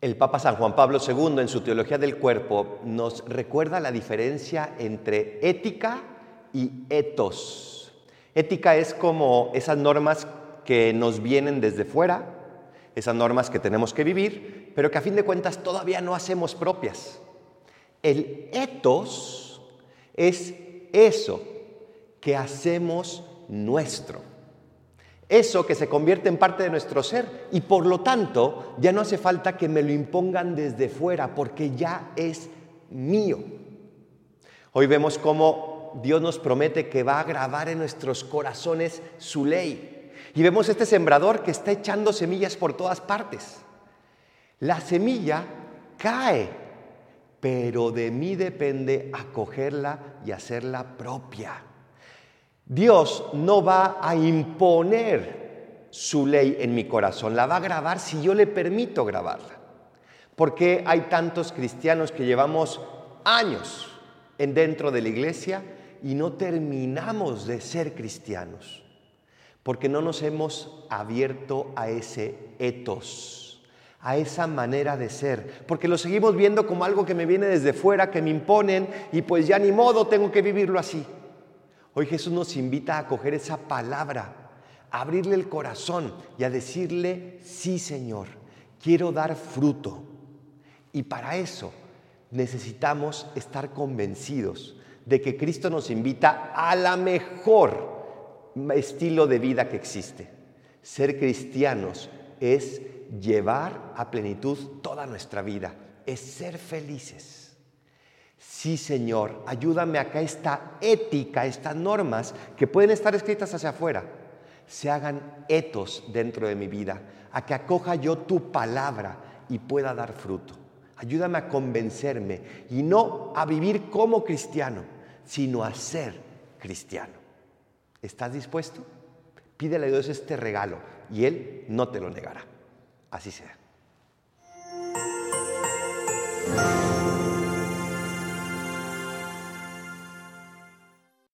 El Papa San Juan Pablo II en su Teología del Cuerpo nos recuerda la diferencia entre ética y etos. Ética es como esas normas que nos vienen desde fuera, esas normas que tenemos que vivir, pero que a fin de cuentas todavía no hacemos propias. El etos es eso que hacemos nuestro. Eso que se convierte en parte de nuestro ser y por lo tanto ya no hace falta que me lo impongan desde fuera porque ya es mío. Hoy vemos cómo Dios nos promete que va a grabar en nuestros corazones su ley. Y vemos este sembrador que está echando semillas por todas partes. La semilla cae, pero de mí depende acogerla y hacerla propia. Dios no va a imponer su ley en mi corazón, la va a grabar si yo le permito grabarla. Porque hay tantos cristianos que llevamos años en dentro de la iglesia y no terminamos de ser cristianos? Porque no nos hemos abierto a ese etos, a esa manera de ser, porque lo seguimos viendo como algo que me viene desde fuera, que me imponen y pues ya ni modo tengo que vivirlo así. Hoy Jesús nos invita a coger esa palabra, a abrirle el corazón y a decirle, sí Señor, quiero dar fruto. Y para eso necesitamos estar convencidos de que Cristo nos invita a la mejor estilo de vida que existe. Ser cristianos es llevar a plenitud toda nuestra vida, es ser felices. Sí, Señor, ayúdame a que esta ética, estas normas que pueden estar escritas hacia afuera, se hagan etos dentro de mi vida, a que acoja yo tu palabra y pueda dar fruto. Ayúdame a convencerme y no a vivir como cristiano, sino a ser cristiano. ¿Estás dispuesto? Pídele a Dios este regalo y Él no te lo negará. Así sea.